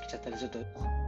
してきちゃったり、ちょっと。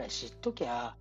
らい知っときゃ、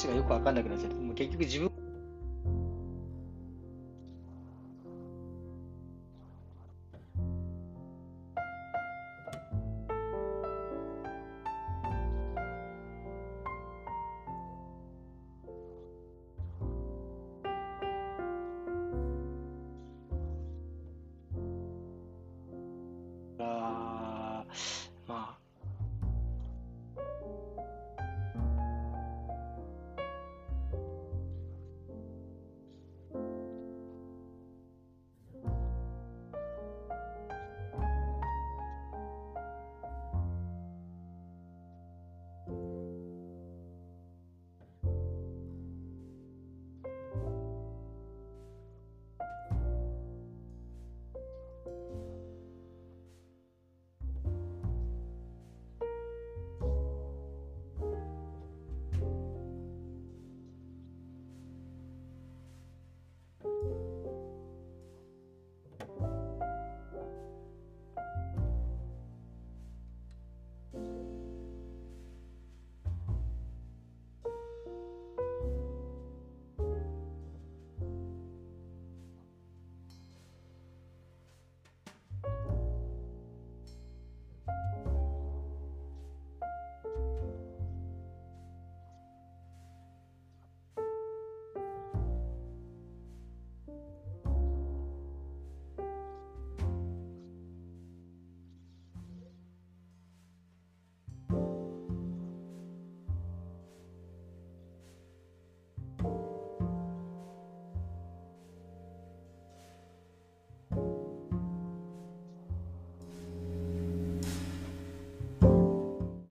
話がよく分かんなくなっちゃって、もう結局自分